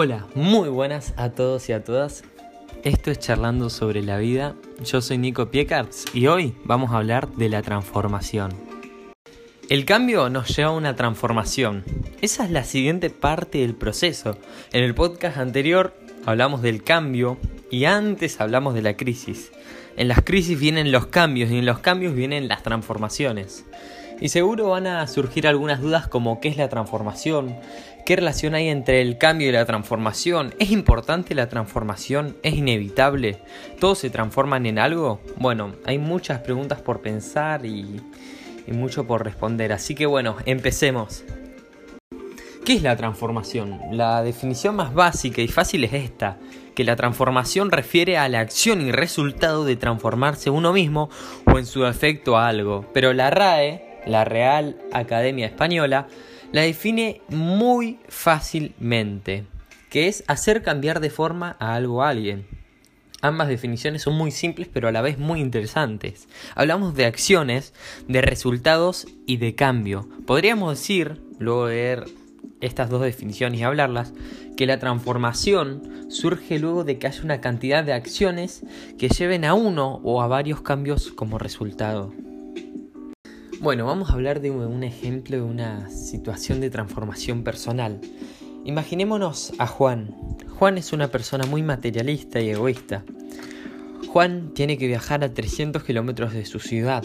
Hola, muy buenas a todos y a todas. Esto es Charlando sobre la vida. Yo soy Nico Piecards y hoy vamos a hablar de la transformación. El cambio nos lleva a una transformación. Esa es la siguiente parte del proceso. En el podcast anterior hablamos del cambio y antes hablamos de la crisis. En las crisis vienen los cambios y en los cambios vienen las transformaciones. Y seguro van a surgir algunas dudas como qué es la transformación, qué relación hay entre el cambio y la transformación, ¿es importante la transformación? ¿Es inevitable? ¿Todos se transforman en algo? Bueno, hay muchas preguntas por pensar y, y mucho por responder, así que bueno, empecemos. ¿Qué es la transformación? La definición más básica y fácil es esta, que la transformación refiere a la acción y resultado de transformarse uno mismo o en su efecto a algo, pero la RAE la Real Academia Española, la define muy fácilmente, que es hacer cambiar de forma a algo a alguien. Ambas definiciones son muy simples pero a la vez muy interesantes. Hablamos de acciones, de resultados y de cambio. Podríamos decir, luego de ver estas dos definiciones y hablarlas, que la transformación surge luego de que haya una cantidad de acciones que lleven a uno o a varios cambios como resultado. Bueno, vamos a hablar de un ejemplo de una situación de transformación personal. Imaginémonos a Juan. Juan es una persona muy materialista y egoísta. Juan tiene que viajar a 300 kilómetros de su ciudad.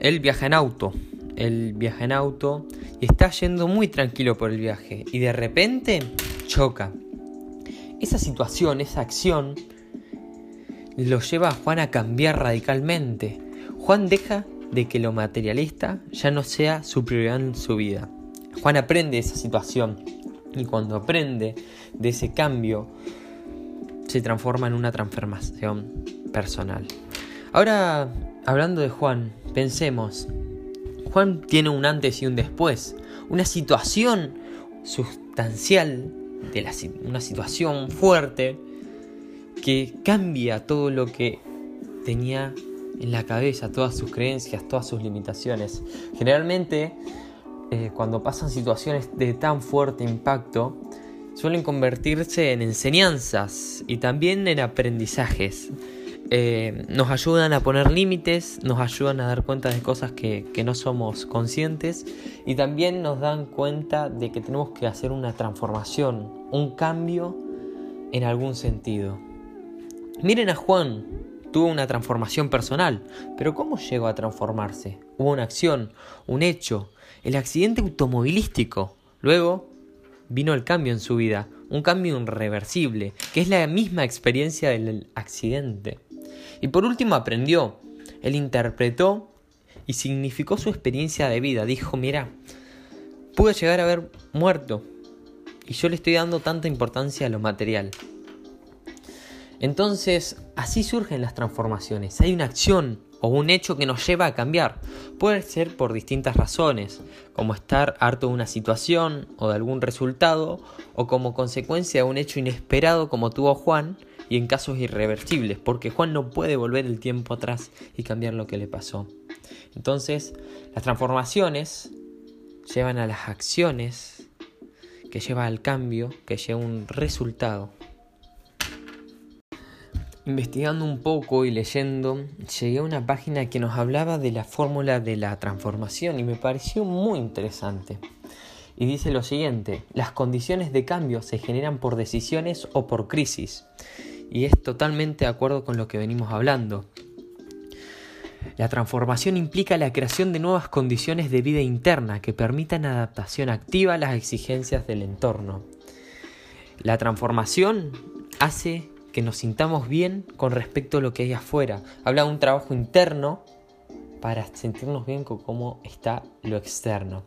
Él viaja en auto. Él viaja en auto y está yendo muy tranquilo por el viaje. Y de repente choca. Esa situación, esa acción, lo lleva a Juan a cambiar radicalmente. Juan deja de que lo materialista ya no sea su prioridad en su vida. Juan aprende esa situación y cuando aprende de ese cambio se transforma en una transformación personal. Ahora, hablando de Juan, pensemos, Juan tiene un antes y un después, una situación sustancial, de la, una situación fuerte que cambia todo lo que tenía en la cabeza todas sus creencias, todas sus limitaciones. Generalmente, eh, cuando pasan situaciones de tan fuerte impacto, suelen convertirse en enseñanzas y también en aprendizajes. Eh, nos ayudan a poner límites, nos ayudan a dar cuenta de cosas que, que no somos conscientes y también nos dan cuenta de que tenemos que hacer una transformación, un cambio en algún sentido. Miren a Juan, tuvo una transformación personal. Pero ¿cómo llegó a transformarse? Hubo una acción, un hecho, el accidente automovilístico. Luego vino el cambio en su vida, un cambio irreversible, que es la misma experiencia del accidente. Y por último aprendió, él interpretó y significó su experiencia de vida. Dijo, mira, pude llegar a haber muerto y yo le estoy dando tanta importancia a lo material. Entonces, así surgen las transformaciones. Hay una acción o un hecho que nos lleva a cambiar. Puede ser por distintas razones, como estar harto de una situación o de algún resultado, o como consecuencia de un hecho inesperado como tuvo Juan, y en casos irreversibles, porque Juan no puede volver el tiempo atrás y cambiar lo que le pasó. Entonces, las transformaciones llevan a las acciones, que lleva al cambio, que lleva un resultado. Investigando un poco y leyendo, llegué a una página que nos hablaba de la fórmula de la transformación y me pareció muy interesante. Y dice lo siguiente, las condiciones de cambio se generan por decisiones o por crisis. Y es totalmente de acuerdo con lo que venimos hablando. La transformación implica la creación de nuevas condiciones de vida interna que permitan adaptación activa a las exigencias del entorno. La transformación hace que nos sintamos bien con respecto a lo que hay afuera. Habla de un trabajo interno para sentirnos bien con cómo está lo externo.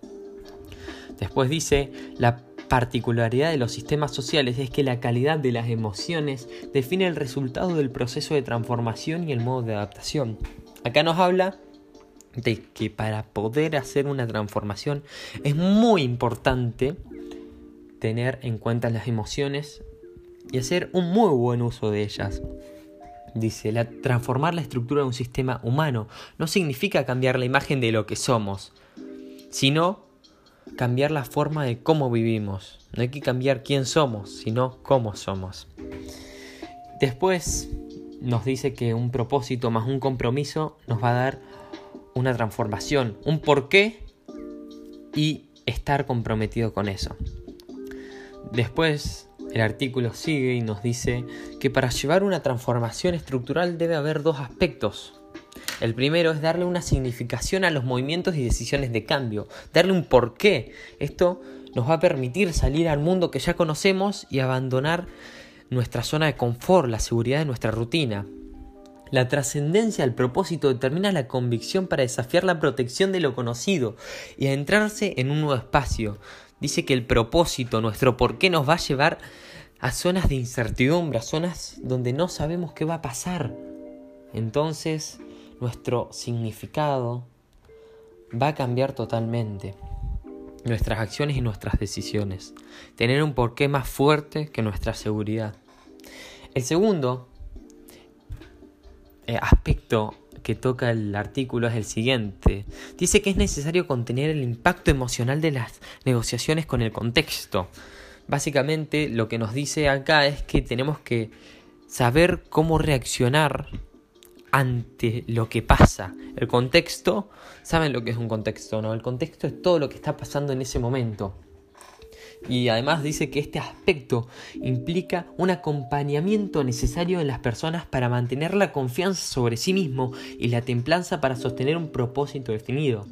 Después dice, la particularidad de los sistemas sociales es que la calidad de las emociones define el resultado del proceso de transformación y el modo de adaptación. Acá nos habla de que para poder hacer una transformación es muy importante tener en cuenta las emociones y hacer un muy buen uso de ellas. Dice, la, transformar la estructura de un sistema humano no significa cambiar la imagen de lo que somos, sino cambiar la forma de cómo vivimos. No hay que cambiar quién somos, sino cómo somos. Después nos dice que un propósito más un compromiso nos va a dar una transformación, un porqué y estar comprometido con eso. Después el artículo sigue y nos dice que para llevar una transformación estructural debe haber dos aspectos. El primero es darle una significación a los movimientos y decisiones de cambio, darle un porqué. Esto nos va a permitir salir al mundo que ya conocemos y abandonar nuestra zona de confort, la seguridad de nuestra rutina. La trascendencia del propósito determina la convicción para desafiar la protección de lo conocido y adentrarse en un nuevo espacio. Dice que el propósito, nuestro porqué, nos va a llevar a zonas de incertidumbre, a zonas donde no sabemos qué va a pasar. Entonces, nuestro significado va a cambiar totalmente. Nuestras acciones y nuestras decisiones. Tener un porqué más fuerte que nuestra seguridad. El segundo eh, aspecto que toca el artículo es el siguiente. Dice que es necesario contener el impacto emocional de las negociaciones con el contexto. Básicamente lo que nos dice acá es que tenemos que saber cómo reaccionar ante lo que pasa. El contexto, ¿saben lo que es un contexto? No, el contexto es todo lo que está pasando en ese momento. Y además dice que este aspecto implica un acompañamiento necesario en las personas para mantener la confianza sobre sí mismo y la templanza para sostener un propósito definido.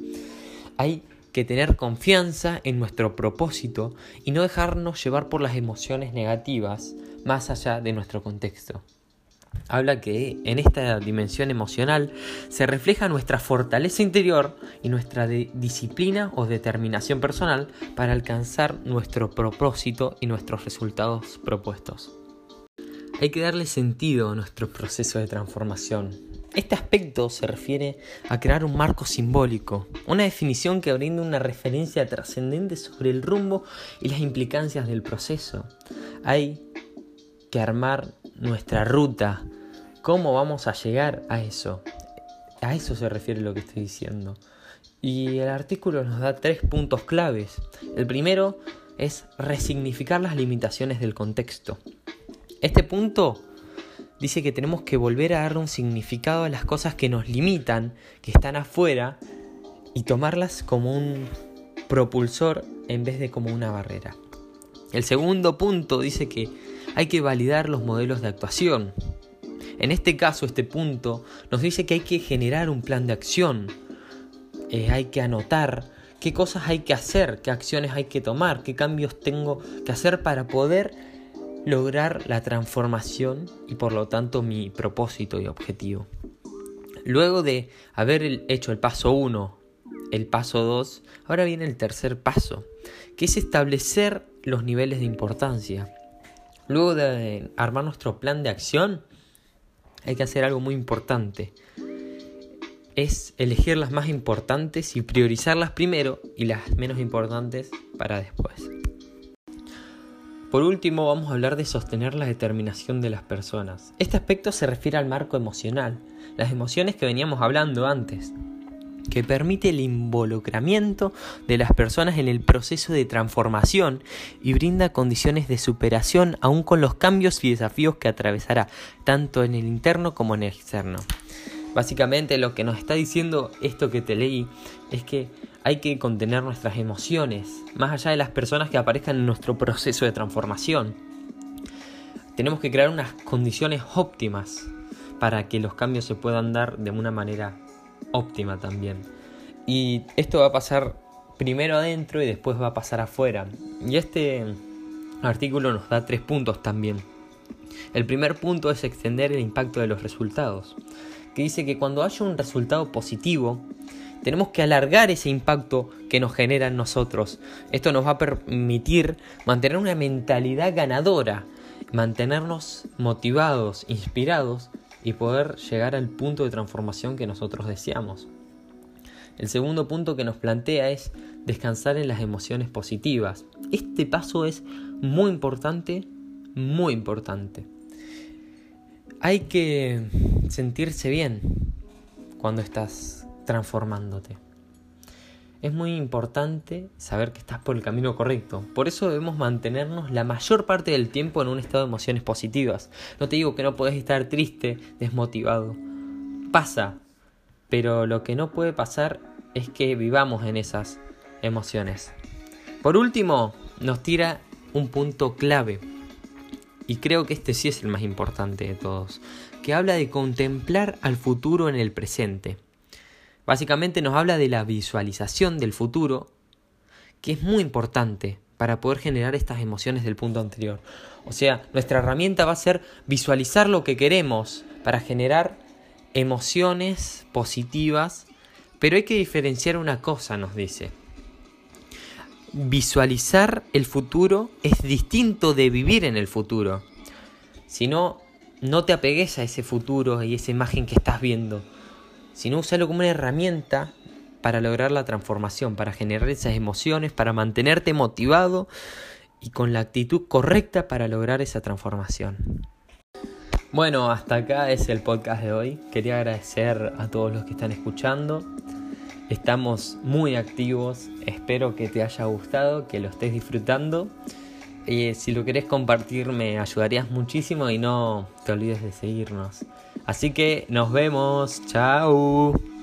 Hay que tener confianza en nuestro propósito y no dejarnos llevar por las emociones negativas más allá de nuestro contexto habla que en esta dimensión emocional se refleja nuestra fortaleza interior y nuestra disciplina o determinación personal para alcanzar nuestro propósito y nuestros resultados propuestos. Hay que darle sentido a nuestro proceso de transformación. Este aspecto se refiere a crear un marco simbólico, una definición que brinda una referencia trascendente sobre el rumbo y las implicancias del proceso. Hay que armar nuestra ruta, cómo vamos a llegar a eso. A eso se refiere lo que estoy diciendo. Y el artículo nos da tres puntos claves. El primero es resignificar las limitaciones del contexto. Este punto dice que tenemos que volver a darle un significado a las cosas que nos limitan, que están afuera, y tomarlas como un propulsor en vez de como una barrera. El segundo punto dice que hay que validar los modelos de actuación. En este caso, este punto nos dice que hay que generar un plan de acción. Eh, hay que anotar qué cosas hay que hacer, qué acciones hay que tomar, qué cambios tengo que hacer para poder lograr la transformación y por lo tanto mi propósito y objetivo. Luego de haber hecho el paso 1, el paso 2, ahora viene el tercer paso, que es establecer los niveles de importancia. Luego de armar nuestro plan de acción, hay que hacer algo muy importante. Es elegir las más importantes y priorizarlas primero y las menos importantes para después. Por último, vamos a hablar de sostener la determinación de las personas. Este aspecto se refiere al marco emocional, las emociones que veníamos hablando antes que permite el involucramiento de las personas en el proceso de transformación y brinda condiciones de superación aún con los cambios y desafíos que atravesará, tanto en el interno como en el externo. Básicamente lo que nos está diciendo esto que te leí es que hay que contener nuestras emociones, más allá de las personas que aparezcan en nuestro proceso de transformación. Tenemos que crear unas condiciones óptimas para que los cambios se puedan dar de una manera óptima también. Y esto va a pasar primero adentro y después va a pasar afuera. Y este artículo nos da tres puntos también. El primer punto es extender el impacto de los resultados, que dice que cuando haya un resultado positivo, tenemos que alargar ese impacto que nos genera en nosotros. Esto nos va a permitir mantener una mentalidad ganadora, mantenernos motivados, inspirados y poder llegar al punto de transformación que nosotros deseamos. El segundo punto que nos plantea es descansar en las emociones positivas. Este paso es muy importante, muy importante. Hay que sentirse bien cuando estás transformándote. Es muy importante saber que estás por el camino correcto. Por eso debemos mantenernos la mayor parte del tiempo en un estado de emociones positivas. No te digo que no puedes estar triste, desmotivado. Pasa. Pero lo que no puede pasar es que vivamos en esas emociones. Por último, nos tira un punto clave. Y creo que este sí es el más importante de todos. Que habla de contemplar al futuro en el presente. Básicamente nos habla de la visualización del futuro, que es muy importante para poder generar estas emociones del punto anterior. O sea, nuestra herramienta va a ser visualizar lo que queremos para generar emociones positivas, pero hay que diferenciar una cosa, nos dice. Visualizar el futuro es distinto de vivir en el futuro. Si no, no te apegues a ese futuro y esa imagen que estás viendo sino usarlo como una herramienta para lograr la transformación, para generar esas emociones, para mantenerte motivado y con la actitud correcta para lograr esa transformación. Bueno, hasta acá es el podcast de hoy. Quería agradecer a todos los que están escuchando. Estamos muy activos. Espero que te haya gustado, que lo estés disfrutando. Y si lo querés compartir me ayudarías muchísimo y no te olvides de seguirnos. Así que nos vemos. Chao.